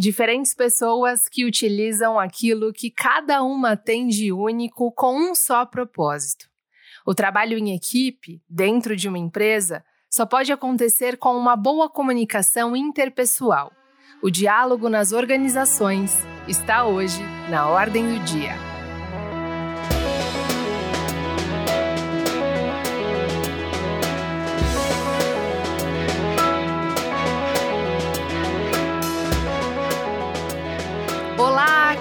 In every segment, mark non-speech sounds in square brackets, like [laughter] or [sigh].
Diferentes pessoas que utilizam aquilo que cada uma tem de único com um só propósito. O trabalho em equipe, dentro de uma empresa, só pode acontecer com uma boa comunicação interpessoal. O diálogo nas organizações está hoje na ordem do dia.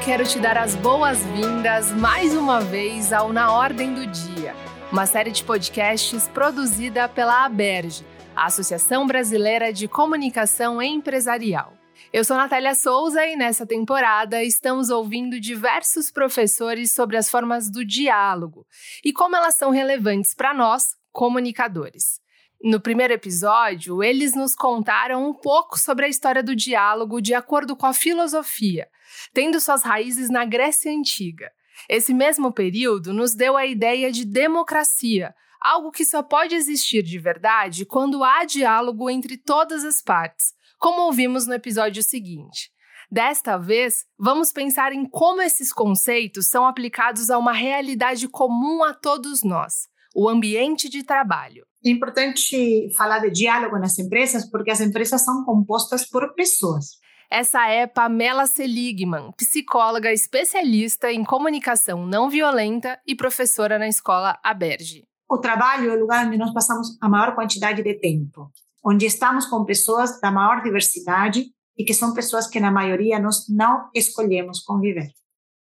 Quero te dar as boas-vindas mais uma vez ao Na Ordem do Dia, uma série de podcasts produzida pela ABERGE, a Associação Brasileira de Comunicação Empresarial. Eu sou Natália Souza e nessa temporada estamos ouvindo diversos professores sobre as formas do diálogo e como elas são relevantes para nós, comunicadores. No primeiro episódio, eles nos contaram um pouco sobre a história do diálogo de acordo com a filosofia, tendo suas raízes na Grécia Antiga. Esse mesmo período nos deu a ideia de democracia, algo que só pode existir de verdade quando há diálogo entre todas as partes, como ouvimos no episódio seguinte. Desta vez, vamos pensar em como esses conceitos são aplicados a uma realidade comum a todos nós, o ambiente de trabalho. É importante falar de diálogo nas empresas porque as empresas são compostas por pessoas. Essa é Pamela Seligman, psicóloga especialista em comunicação não violenta e professora na escola Aberge. O trabalho é o lugar onde nós passamos a maior quantidade de tempo, onde estamos com pessoas da maior diversidade e que são pessoas que, na maioria, nós não escolhemos conviver.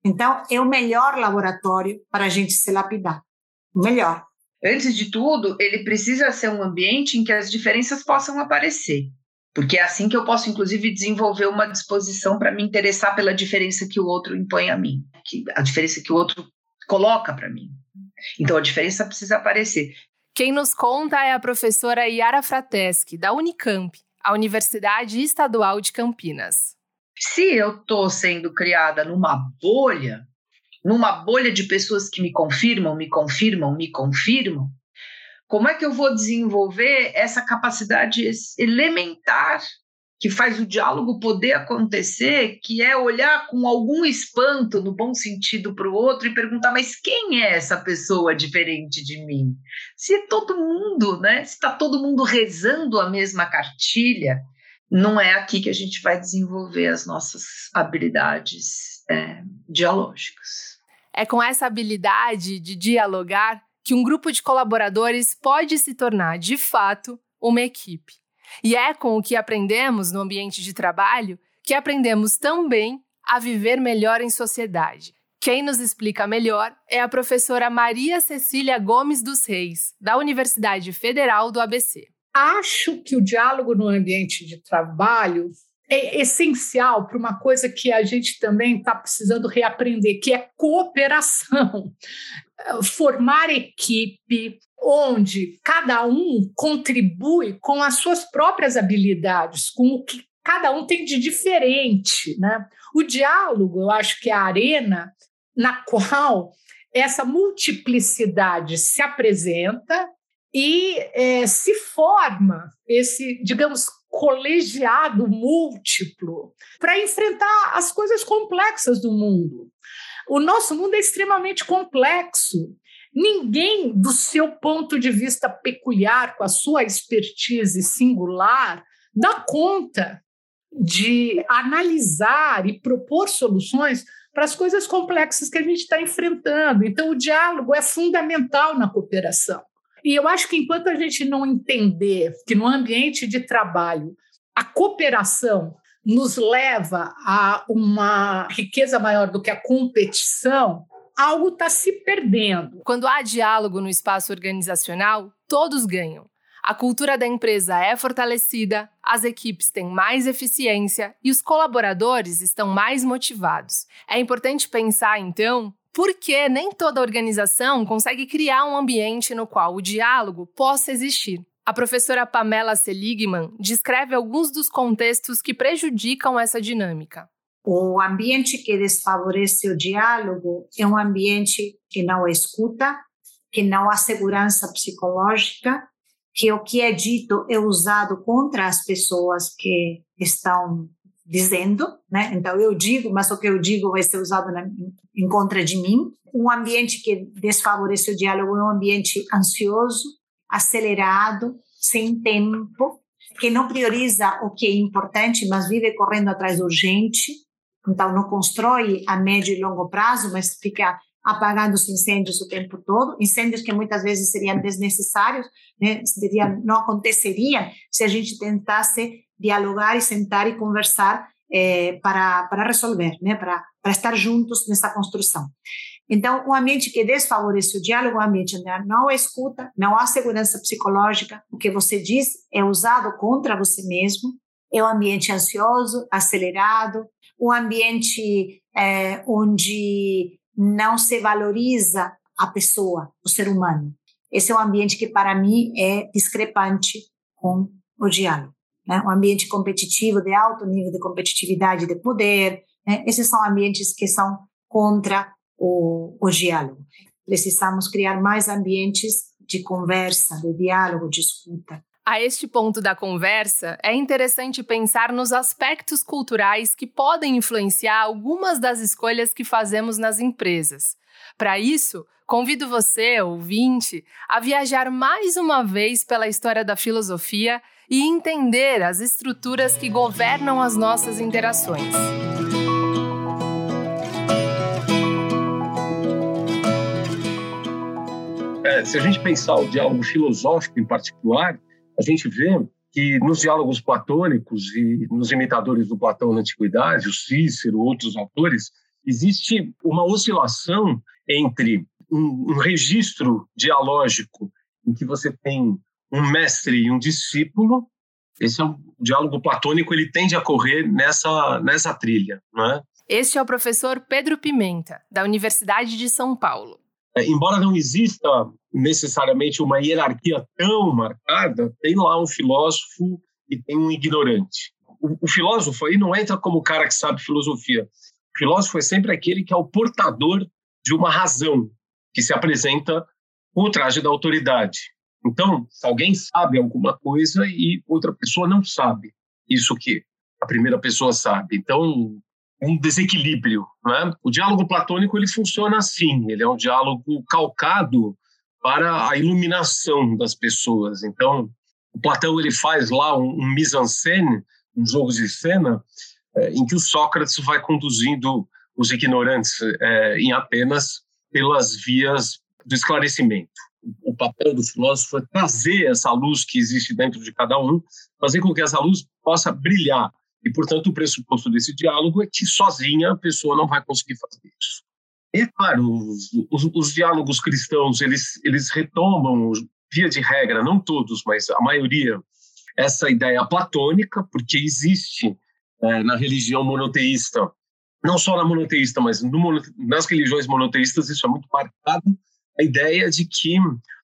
Então, é o melhor laboratório para a gente se lapidar. O melhor. Antes de tudo, ele precisa ser um ambiente em que as diferenças possam aparecer. Porque é assim que eu posso, inclusive, desenvolver uma disposição para me interessar pela diferença que o outro impõe a mim, que a diferença que o outro coloca para mim. Então a diferença precisa aparecer. Quem nos conta é a professora Yara Frateschi, da Unicamp, a Universidade Estadual de Campinas. Se eu estou sendo criada numa bolha, numa bolha de pessoas que me confirmam, me confirmam, me confirmam, como é que eu vou desenvolver essa capacidade elementar que faz o diálogo poder acontecer, que é olhar com algum espanto, no bom sentido, para o outro e perguntar: mas quem é essa pessoa diferente de mim? Se é todo mundo, né? Se está todo mundo rezando a mesma cartilha, não é aqui que a gente vai desenvolver as nossas habilidades é, dialógicas. É com essa habilidade de dialogar que um grupo de colaboradores pode se tornar, de fato, uma equipe. E é com o que aprendemos no ambiente de trabalho que aprendemos também a viver melhor em sociedade. Quem nos explica melhor é a professora Maria Cecília Gomes dos Reis, da Universidade Federal do ABC. Acho que o diálogo no ambiente de trabalho é essencial para uma coisa que a gente também está precisando reaprender, que é cooperação. Formar equipe onde cada um contribui com as suas próprias habilidades, com o que cada um tem de diferente. Né? O diálogo, eu acho que é a arena na qual essa multiplicidade se apresenta e é, se forma esse, digamos, colegiado múltiplo para enfrentar as coisas complexas do mundo. O nosso mundo é extremamente complexo. Ninguém, do seu ponto de vista peculiar, com a sua expertise singular, dá conta de analisar e propor soluções para as coisas complexas que a gente está enfrentando. Então, o diálogo é fundamental na cooperação. E eu acho que enquanto a gente não entender que no ambiente de trabalho a cooperação nos leva a uma riqueza maior do que a competição, algo está se perdendo. Quando há diálogo no espaço organizacional, todos ganham. A cultura da empresa é fortalecida, as equipes têm mais eficiência e os colaboradores estão mais motivados. É importante pensar, então, porque nem toda organização consegue criar um ambiente no qual o diálogo possa existir. A professora Pamela Seligman descreve alguns dos contextos que prejudicam essa dinâmica. O ambiente que desfavorece o diálogo é um ambiente que não escuta, que não há segurança psicológica, que o que é dito é usado contra as pessoas que estão dizendo, né? Então eu digo, mas o que eu digo vai ser usado na, em contra de mim. Um ambiente que desfavorece o diálogo é um ambiente ansioso, acelerado, sem tempo, que não prioriza o que é importante, mas vive correndo atrás do urgente. Então não constrói a médio e longo prazo, mas fica apagando os incêndios o tempo todo, incêndios que muitas vezes seriam desnecessários, né? Não aconteceriam se a gente tentasse dialogar e sentar e conversar é, para, para resolver, né? para, para estar juntos nessa construção. Então, um ambiente que desfavorece o diálogo, um ambiente onde não escuta, não há segurança psicológica, o que você diz é usado contra você mesmo, é um ambiente ansioso, acelerado, um ambiente é, onde não se valoriza a pessoa, o ser humano. Esse é um ambiente que, para mim, é discrepante com o diálogo. Né? Um ambiente competitivo, de alto nível de competitividade, de poder. Né? Esses são ambientes que são contra o, o diálogo. Precisamos criar mais ambientes de conversa, de diálogo, de escuta. A este ponto da conversa, é interessante pensar nos aspectos culturais que podem influenciar algumas das escolhas que fazemos nas empresas. Para isso, convido você, ouvinte, a viajar mais uma vez pela história da filosofia e entender as estruturas que governam as nossas interações. É, se a gente pensar o diálogo filosófico em particular, a gente vê que nos diálogos platônicos e nos imitadores do Platão na Antiguidade, o Cícero, outros autores, existe uma oscilação entre um, um registro dialógico em que você tem um mestre e um discípulo. Esse é um diálogo platônico, ele tende a correr nessa nessa trilha, né? Este é o professor Pedro Pimenta, da Universidade de São Paulo. É, embora não exista necessariamente uma hierarquia tão marcada, tem lá um filósofo e tem um ignorante. O, o filósofo aí não entra como o cara que sabe filosofia. O filósofo é sempre aquele que é o portador de uma razão que se apresenta com o traje da autoridade. Então, alguém sabe alguma coisa e outra pessoa não sabe isso que a primeira pessoa sabe. Então, um desequilíbrio. Né? O diálogo platônico ele funciona assim, ele é um diálogo calcado para a iluminação das pessoas. Então, o Platão ele faz lá um, um mise-en-scène, um jogo de cena, é, em que o Sócrates vai conduzindo os ignorantes é, em Atenas pelas vias do esclarecimento. O papel do filósofo é trazer essa luz que existe dentro de cada um, fazer com que essa luz possa brilhar e, portanto, o pressuposto desse diálogo é que sozinha a pessoa não vai conseguir fazer isso. E, claro, os, os, os diálogos cristãos, eles, eles retomam, via de regra, não todos, mas a maioria, essa ideia platônica, porque existe é, na religião monoteísta, não só na monoteísta, mas no, nas religiões monoteístas, isso é muito marcado, a ideia de que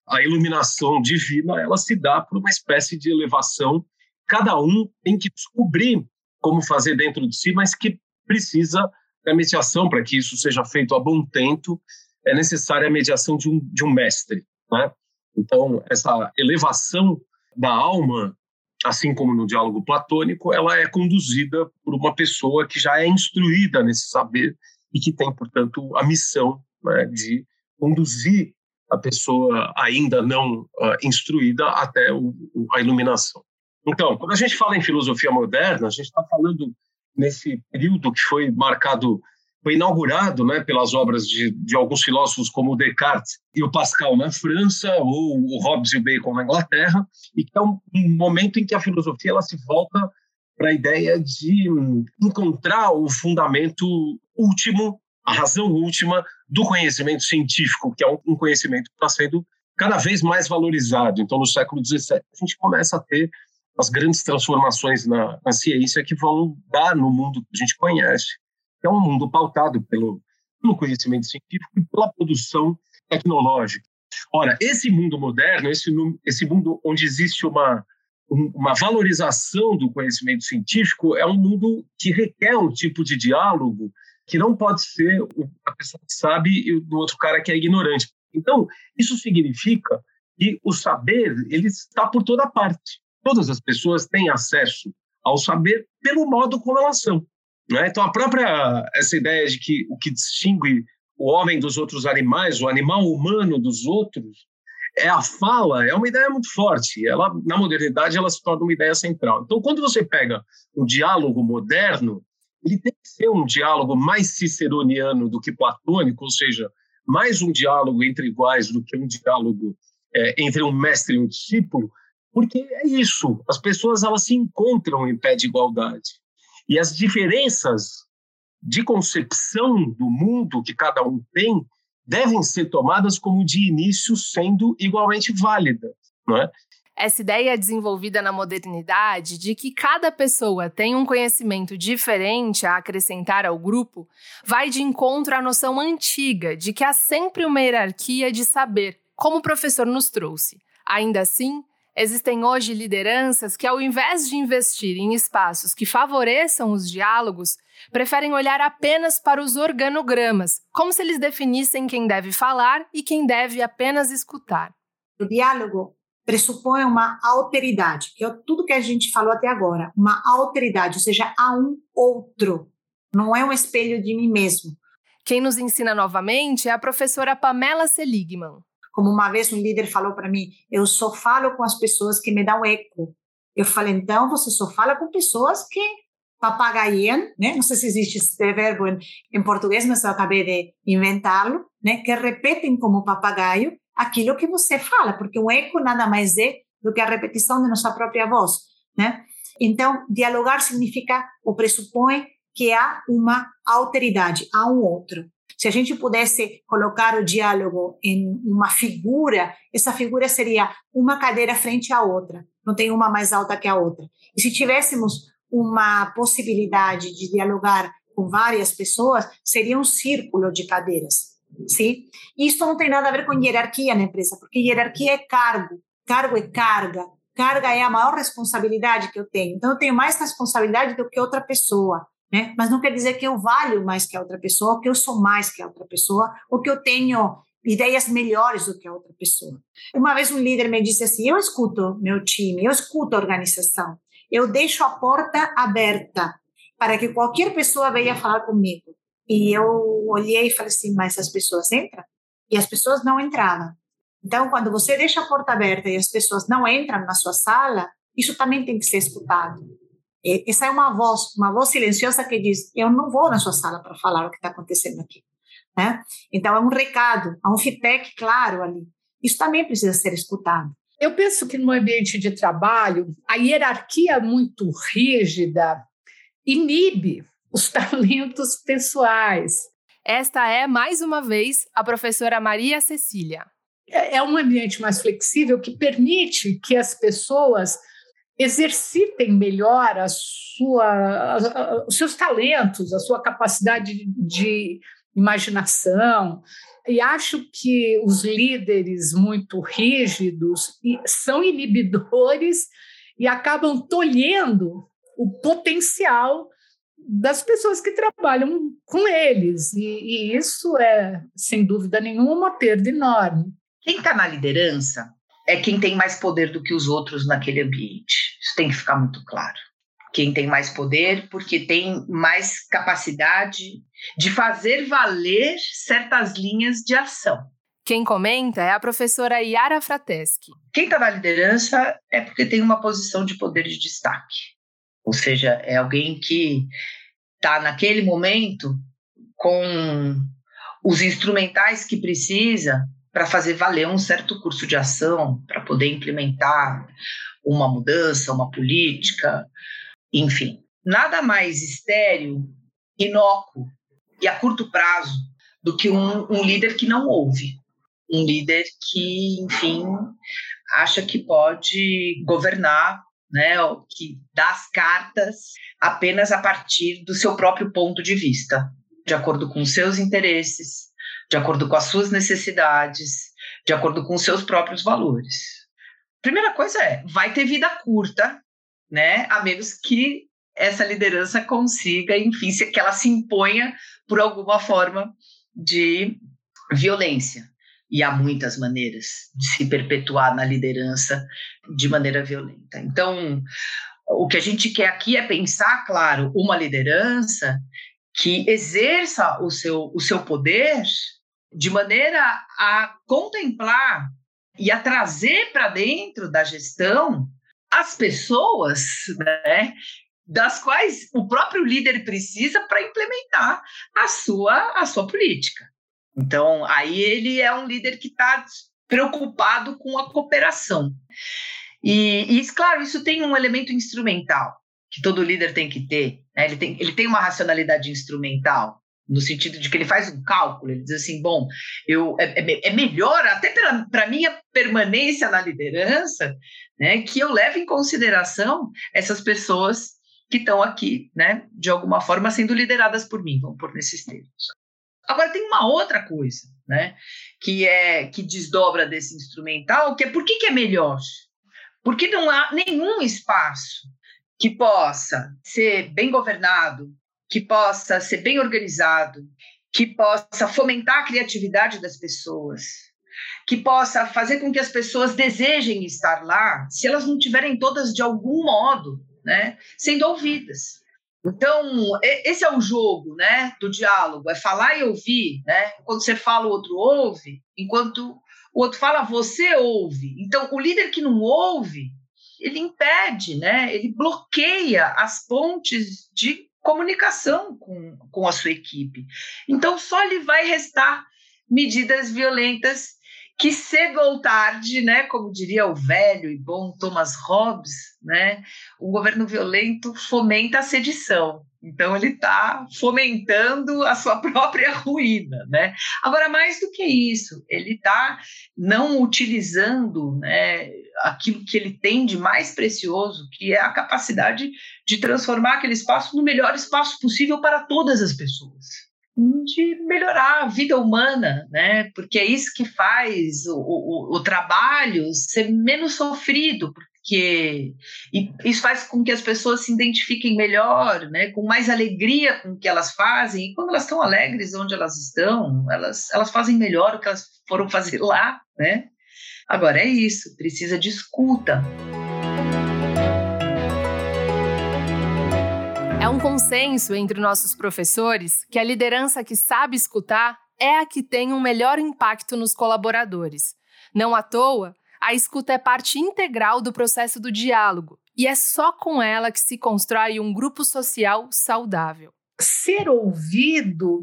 a iluminação divina ela se dá por uma espécie de elevação. Cada um tem que descobrir como fazer dentro de si, mas que precisa da mediação para que isso seja feito a bom tempo. É necessária a mediação de um, de um mestre. Né? Então, essa elevação da alma, assim como no diálogo platônico, ela é conduzida por uma pessoa que já é instruída nesse saber e que tem, portanto, a missão né, de conduzir a pessoa ainda não uh, instruída até o, a iluminação. Então, quando a gente fala em filosofia moderna, a gente está falando nesse período que foi marcado, foi inaugurado né, pelas obras de, de alguns filósofos como Descartes e o Pascal na França, ou o Hobbes e o Bacon na Inglaterra, e que é um, um momento em que a filosofia ela se volta para a ideia de encontrar o fundamento último, a razão última do conhecimento científico, que é um conhecimento que está sendo cada vez mais valorizado. Então, no século XVII, a gente começa a ter as grandes transformações na, na, ciência que vão dar no mundo que a gente conhece, que é um mundo pautado pelo, pelo conhecimento científico e pela produção tecnológica. Ora, esse mundo moderno, esse, esse mundo onde existe uma, uma valorização do conhecimento científico, é um mundo que requer um tipo de diálogo que não pode ser a pessoa que sabe e o outro cara que é ignorante. Então, isso significa que o saber ele está por toda parte. Todas as pessoas têm acesso ao saber pelo modo como elas são. Né? Então, a própria essa ideia de que o que distingue o homem dos outros animais, o animal humano dos outros, é a fala, é uma ideia muito forte. Ela, na modernidade, ela se torna uma ideia central. Então, quando você pega um diálogo moderno, ele tem que ser um diálogo mais ciceroniano do que platônico, ou seja, mais um diálogo entre iguais do que um diálogo é, entre um mestre e um discípulo, porque é isso, as pessoas elas se encontram em pé de igualdade. E as diferenças de concepção do mundo que cada um tem devem ser tomadas como de início sendo igualmente válidas, não é? Essa ideia desenvolvida na modernidade de que cada pessoa tem um conhecimento diferente a acrescentar ao grupo vai de encontro à noção antiga de que há sempre uma hierarquia de saber, como o professor nos trouxe. Ainda assim, Existem hoje lideranças que, ao invés de investir em espaços que favoreçam os diálogos, preferem olhar apenas para os organogramas, como se eles definissem quem deve falar e quem deve apenas escutar. O diálogo pressupõe uma alteridade, que é tudo que a gente falou até agora, uma alteridade, ou seja, há um outro, não é um espelho de mim mesmo. Quem nos ensina novamente é a professora Pamela Seligman. Como uma vez um líder falou para mim, eu só falo com as pessoas que me dão eco. Eu falei, então você só fala com pessoas que papagaiam, né? Não sei se existe esse verbo em, em português, mas eu acabei de inventá-lo, né? Que repetem como papagaio aquilo que você fala, porque um eco nada mais é do que a repetição de nossa própria voz, né? Então, dialogar significa ou pressupõe que há uma alteridade, há um outro. Se a gente pudesse colocar o diálogo em uma figura, essa figura seria uma cadeira frente à outra, não tem uma mais alta que a outra. E se tivéssemos uma possibilidade de dialogar com várias pessoas, seria um círculo de cadeiras. Sim? Isso não tem nada a ver com hierarquia na empresa, porque hierarquia é cargo, cargo é carga, carga é a maior responsabilidade que eu tenho. Então, eu tenho mais responsabilidade do que outra pessoa né? Mas não quer dizer que eu valho mais que a outra pessoa, ou que eu sou mais que a outra pessoa, ou que eu tenho ideias melhores do que a outra pessoa. Uma vez um líder me disse assim: eu escuto meu time, eu escuto a organização, eu deixo a porta aberta para que qualquer pessoa venha falar comigo. E eu olhei e falei assim: mas as pessoas entram? E as pessoas não entravam. Então, quando você deixa a porta aberta e as pessoas não entram na sua sala, isso também tem que ser escutado. Essa é uma voz, uma voz silenciosa que diz: Eu não vou na sua sala para falar o que está acontecendo aqui. Né? Então, é um recado, há um feedback claro ali. Isso também precisa ser escutado. Eu penso que no ambiente de trabalho, a hierarquia muito rígida inibe os [laughs] talentos pessoais. Esta é, mais uma vez, a professora Maria Cecília. É, é um ambiente mais flexível que permite que as pessoas exercitem melhor a sua, a, os seus talentos, a sua capacidade de imaginação. E acho que os líderes muito rígidos são inibidores e acabam tolhendo o potencial das pessoas que trabalham com eles. E, e isso é, sem dúvida nenhuma, uma perda enorme. Quem está na liderança é quem tem mais poder do que os outros naquele ambiente. Isso tem que ficar muito claro. Quem tem mais poder, porque tem mais capacidade de fazer valer certas linhas de ação. Quem comenta é a professora Yara Frateschi. Quem está na liderança é porque tem uma posição de poder de destaque. Ou seja, é alguém que está naquele momento com os instrumentais que precisa para fazer valer um certo curso de ação, para poder implementar uma mudança, uma política, enfim. Nada mais estéreo, inócuo e a curto prazo do que um, um líder que não ouve. Um líder que, enfim, acha que pode governar, né, que dá as cartas apenas a partir do seu próprio ponto de vista, de acordo com seus interesses, de acordo com as suas necessidades, de acordo com os seus próprios valores. Primeira coisa é, vai ter vida curta, né? A menos que essa liderança consiga, enfim, que ela se imponha por alguma forma de violência. E há muitas maneiras de se perpetuar na liderança de maneira violenta. Então, O que a gente quer aqui é pensar, claro, uma liderança que exerça o seu, o seu poder de maneira a contemplar e a trazer para dentro da gestão as pessoas né, das quais o próprio líder precisa para implementar a sua, a sua política. Então, aí ele é um líder que está preocupado com a cooperação. E, e, claro, isso tem um elemento instrumental que todo líder tem que ter. Né? Ele, tem, ele tem uma racionalidade instrumental, no sentido de que ele faz um cálculo, ele diz assim, bom, eu, é, é, é melhor, até para a minha permanência na liderança, né, que eu leve em consideração essas pessoas que estão aqui, né, de alguma forma sendo lideradas por mim, vamos pôr nesses termos. Agora tem uma outra coisa, né, que é que desdobra desse instrumental, que é por que, que é melhor? Porque não há nenhum espaço que possa ser bem governado, que possa ser bem organizado, que possa fomentar a criatividade das pessoas, que possa fazer com que as pessoas desejem estar lá, se elas não tiverem todas de algum modo né, sendo ouvidas. Então, esse é o jogo né, do diálogo, é falar e ouvir. Né? Quando você fala, o outro ouve, enquanto o outro fala, você ouve. Então, o líder que não ouve, ele impede, né? ele bloqueia as pontes de comunicação com, com a sua equipe. Então, só lhe vai restar medidas violentas que cedo ou tarde, né, como diria o velho e bom Thomas Hobbes, né, um governo violento fomenta a sedição. Então ele está fomentando a sua [laughs] própria ruína, né? Agora mais do que isso, ele está não utilizando, né, aquilo que ele tem de mais precioso, que é a capacidade de transformar aquele espaço no melhor espaço possível para todas as pessoas de melhorar a vida humana, né? Porque é isso que faz o, o, o trabalho ser menos sofrido, porque isso faz com que as pessoas se identifiquem melhor, né? Com mais alegria com o que elas fazem. E quando elas estão alegres onde elas estão, elas, elas fazem melhor o que elas foram fazer lá, né? Agora é isso, precisa de escuta. Um consenso entre nossos professores que a liderança que sabe escutar é a que tem um melhor impacto nos colaboradores. Não à toa, a escuta é parte integral do processo do diálogo e é só com ela que se constrói um grupo social saudável. Ser ouvido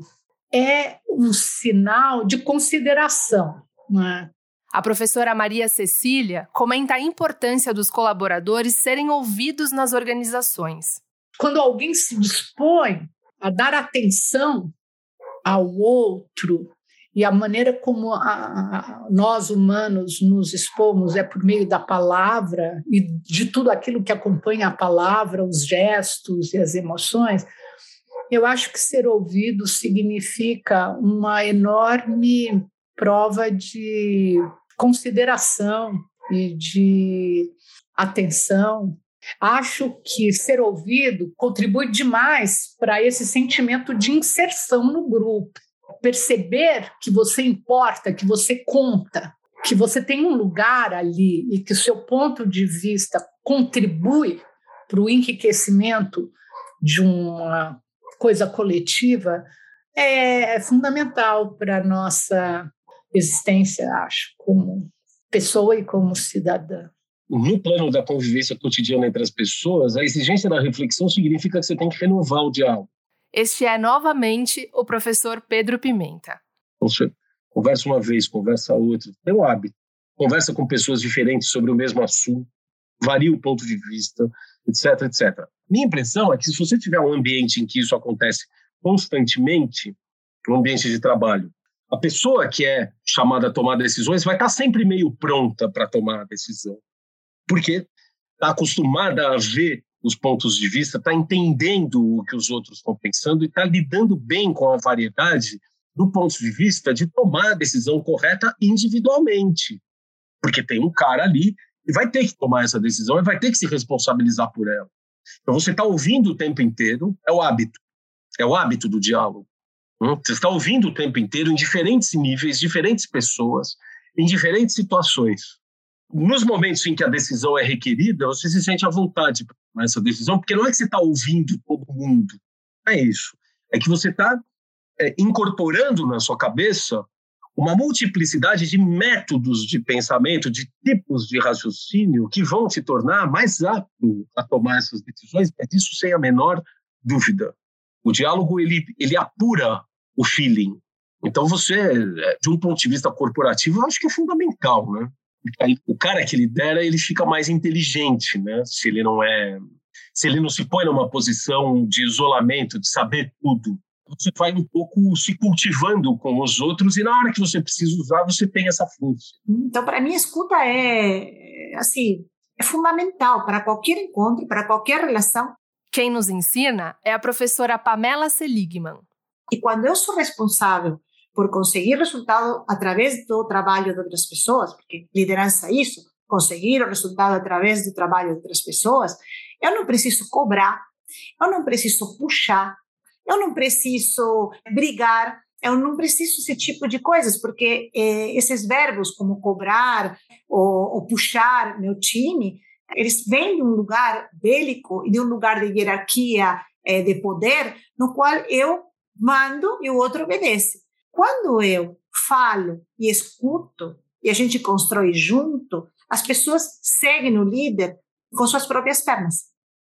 é um sinal de consideração. Né? A professora Maria Cecília comenta a importância dos colaboradores serem ouvidos nas organizações quando alguém se dispõe a dar atenção ao outro e a maneira como a, a, nós humanos nos expomos é por meio da palavra e de tudo aquilo que acompanha a palavra, os gestos e as emoções, eu acho que ser ouvido significa uma enorme prova de consideração e de atenção Acho que ser ouvido contribui demais para esse sentimento de inserção no grupo. Perceber que você importa, que você conta, que você tem um lugar ali e que o seu ponto de vista contribui para o enriquecimento de uma coisa coletiva é fundamental para a nossa existência, acho, como pessoa e como cidadã no plano da convivência cotidiana entre as pessoas, a exigência da reflexão significa que você tem que renovar o diálogo. Este é novamente o professor Pedro Pimenta. Você conversa uma vez, conversa outra, tem um hábito. Conversa com pessoas diferentes sobre o mesmo assunto, varia o ponto de vista, etc, etc. Minha impressão é que se você tiver um ambiente em que isso acontece constantemente, um ambiente de trabalho, a pessoa que é chamada a tomar decisões vai estar sempre meio pronta para tomar a decisão porque está acostumada a ver os pontos de vista, está entendendo o que os outros estão pensando e está lidando bem com a variedade do ponto de vista de tomar a decisão correta individualmente. Porque tem um cara ali e vai ter que tomar essa decisão e vai ter que se responsabilizar por ela. Então você está ouvindo o tempo inteiro, é o hábito, é o hábito do diálogo. Hum? Você está ouvindo o tempo inteiro em diferentes níveis, diferentes pessoas, em diferentes situações. Nos momentos em que a decisão é requerida, você se sente à vontade para tomar essa decisão, porque não é que você está ouvindo todo mundo, não é isso. É que você está é, incorporando na sua cabeça uma multiplicidade de métodos de pensamento, de tipos de raciocínio que vão te tornar mais apto a tomar essas decisões, é disso sem a menor dúvida. O diálogo ele, ele apura o feeling. Então você, é, de um ponto de vista corporativo, eu acho que é fundamental, né? O cara que lidera, ele fica mais inteligente, né? Se ele não é, se ele não se põe numa posição de isolamento, de saber tudo você vai um pouco se cultivando com os outros e na hora que você precisa usar, você tem essa força. Então, para mim, a escuta é, assim, é fundamental para qualquer encontro, para qualquer relação. Quem nos ensina é a professora Pamela Seligman. E quando eu sou responsável por conseguir resultado através do trabalho de outras pessoas, porque liderança é isso, conseguir o resultado através do trabalho de outras pessoas, eu não preciso cobrar, eu não preciso puxar, eu não preciso brigar, eu não preciso esse tipo de coisas, porque eh, esses verbos como cobrar ou, ou, puxar meu time, eles vêm de um lugar bélico e de um lugar de hierarquia, eh, de poder, no qual eu mando e o outro obedece. Quando eu falo e escuto e a gente constrói junto, as pessoas seguem o líder com suas próprias pernas.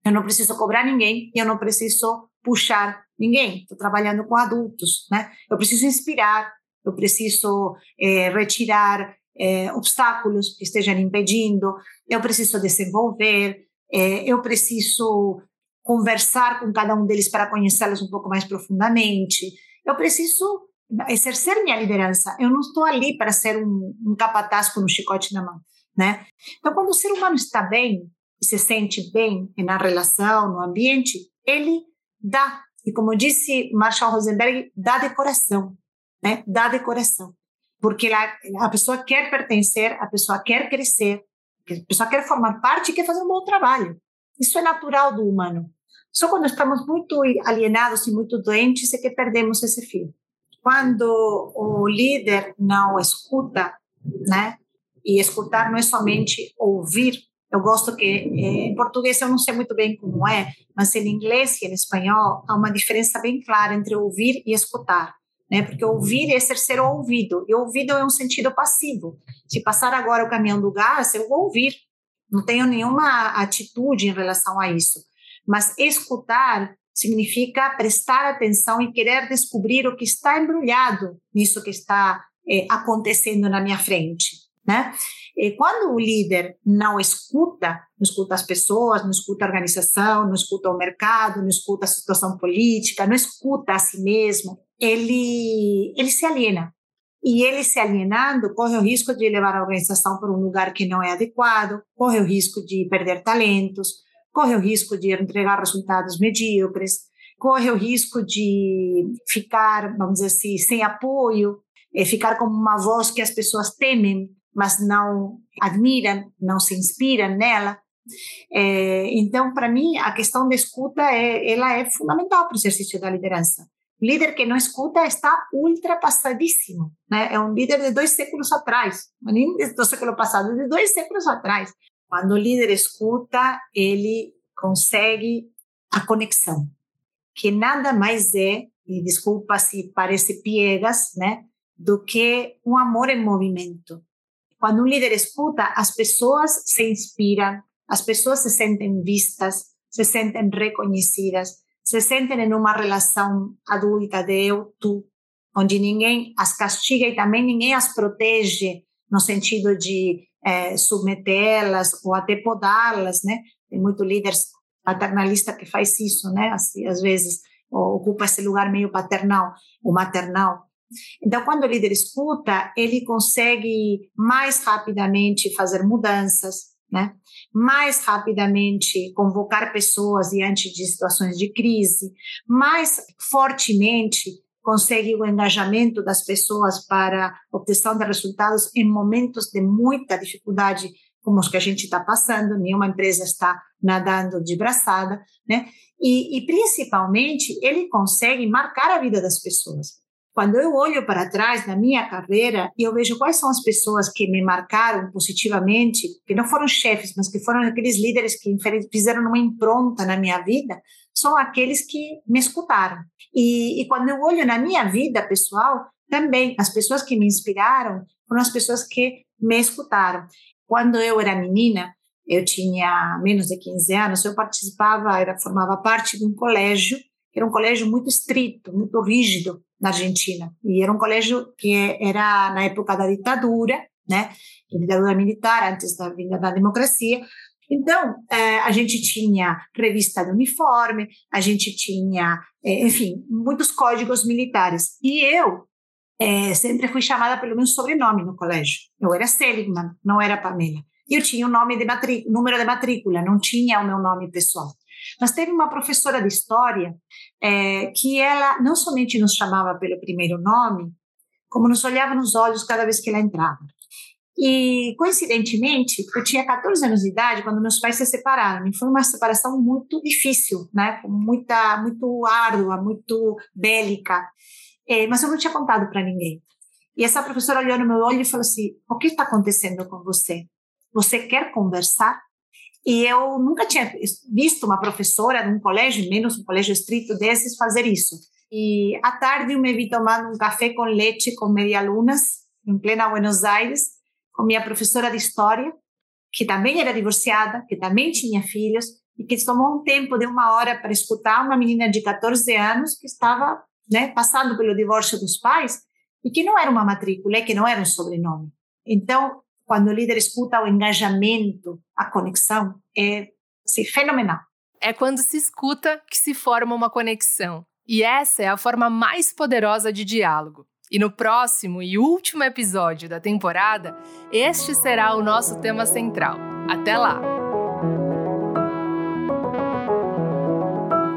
Eu não preciso cobrar ninguém e eu não preciso puxar ninguém. Estou trabalhando com adultos, né? Eu preciso inspirar, eu preciso é, retirar é, obstáculos que estejam impedindo, eu preciso desenvolver, é, eu preciso conversar com cada um deles para conhecê-los um pouco mais profundamente, eu preciso exercer minha liderança. Eu não estou ali para ser um, um capataz com um chicote na mão, né? Então, quando o ser humano está bem e se sente bem na relação, no ambiente, ele dá. E como disse Marshall Rosenberg, dá de coração, né? Dá de coração. Porque a, a pessoa quer pertencer, a pessoa quer crescer, a pessoa quer formar parte e quer fazer um bom trabalho. Isso é natural do humano. Só quando estamos muito alienados e muito doentes é que perdemos esse fio. Quando o líder não escuta, né? E escutar não é somente ouvir, eu gosto que, eh, em português eu não sei muito bem como é, mas em inglês e em espanhol há uma diferença bem clara entre ouvir e escutar. Né? Porque ouvir é exercer o ouvido, e ouvido é um sentido passivo. Se passar agora o caminhão do gás, eu vou ouvir, não tenho nenhuma atitude em relação a isso. Mas escutar significa prestar atenção e querer descobrir o que está embrulhado nisso que está eh, acontecendo na minha frente. Né? E quando o líder não escuta, não escuta as pessoas, não escuta a organização, não escuta o mercado, não escuta a situação política, não escuta a si mesmo, ele, ele se aliena. E ele se alienando corre o risco de levar a organização para um lugar que não é adequado, corre o risco de perder talentos, corre o risco de entregar resultados medíocres, corre o risco de ficar, vamos dizer assim, sem apoio, ficar como uma voz que as pessoas temem mas não admiram, não se inspiram nela. É, então, para mim, a questão da escuta é, ela é fundamental para o exercício da liderança. O líder que não escuta está ultrapassadíssimo. Né? É um líder de dois séculos atrás, nem do século passado, de dois séculos atrás. Quando o líder escuta, ele consegue a conexão, que nada mais é, e desculpa se parece piegas, né, do que um amor em movimento. Quando um líder escuta, as pessoas se inspiram, as pessoas se sentem vistas, se sentem reconhecidas, se sentem em uma relação adulta de eu, tu, onde ninguém as castiga e também ninguém as protege no sentido de é, submetê-las ou até podá-las, né? Tem muito líder paternalista que faz isso, né? Assim, às vezes ocupa esse lugar meio paternal ou maternal. Então, quando o líder escuta, ele consegue mais rapidamente fazer mudanças, né? mais rapidamente convocar pessoas diante de situações de crise, mais fortemente consegue o engajamento das pessoas para obtenção de resultados em momentos de muita dificuldade, como os que a gente está passando, nenhuma empresa está nadando de braçada, né? E, e principalmente ele consegue marcar a vida das pessoas. quando eu olho para trás na minha carreira e eu vejo quais são as pessoas que me marcaram positivamente, que não foram chefes, mas que foram aqueles líderes que fizeram uma impronta na minha vida, são aqueles que me escutaram. E, e quando eu olho na minha vida pessoal, também as pessoas que me inspiraram foram as pessoas que me escutaram. Quando eu era menina, eu tinha menos de 15 anos, eu participava, era formava parte de um colégio, que era um colégio muito estrito, muito rígido, na Argentina. E era um colégio que era na época da ditadura, né? Ditadura militar, antes da vinda da democracia. Então, eh, a gente tinha revista de uniforme, a gente tinha, eh, enfim, muitos códigos militares. E eu eh, sempre fui chamada pelo meu sobrenome no colégio. Eu era Seligman, não era Pamela. Eu tinha o nome de número de matrícula, não tinha o meu nome pessoal. Mas teve uma professora de história é, que ela não somente nos chamava pelo primeiro nome, como nos olhava nos olhos cada vez que ela entrava. E, coincidentemente, eu tinha 14 anos de idade quando meus pais se separaram. E foi uma separação muito difícil, né? Muita, muito árdua, muito bélica. É, mas eu não tinha contado para ninguém. E essa professora olhou no meu olho e falou assim: O que está acontecendo com você? Você quer conversar? E eu nunca tinha visto uma professora de um colégio, menos um colégio estrito desses, fazer isso. E à tarde eu me vi tomando um café com leite com meia alunas, em plena Buenos Aires, com minha professora de história, que também era divorciada, que também tinha filhos, e que tomou um tempo de uma hora para escutar uma menina de 14 anos que estava né, passando pelo divórcio dos pais e que não era uma matrícula, que não era um sobrenome. Então, quando o líder escuta o engajamento, a conexão, é assim, fenomenal. É quando se escuta que se forma uma conexão. E essa é a forma mais poderosa de diálogo. E no próximo e último episódio da temporada, este será o nosso tema central. Até lá!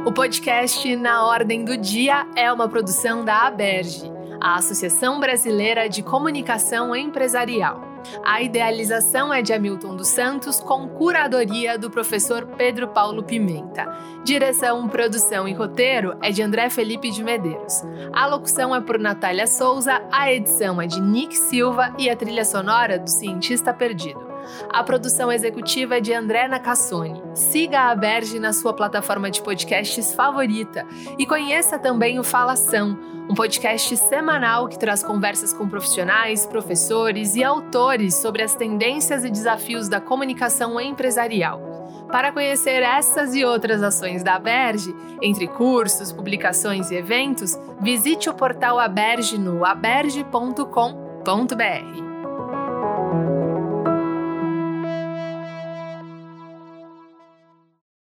O podcast Na Ordem do Dia é uma produção da Aberge, a Associação Brasileira de Comunicação Empresarial. A idealização é de Hamilton dos Santos, com curadoria do professor Pedro Paulo Pimenta. Direção, produção e roteiro é de André Felipe de Medeiros. A locução é por Natália Souza, a edição é de Nick Silva e a trilha sonora do Cientista Perdido. A produção executiva é de André Nacassone. Siga a Berge na sua plataforma de podcasts favorita e conheça também o Falação, um podcast semanal que traz conversas com profissionais, professores e autores sobre as tendências e desafios da comunicação empresarial. Para conhecer essas e outras ações da Aberge, entre cursos, publicações e eventos, visite o portal Aberge no aberge.com.br.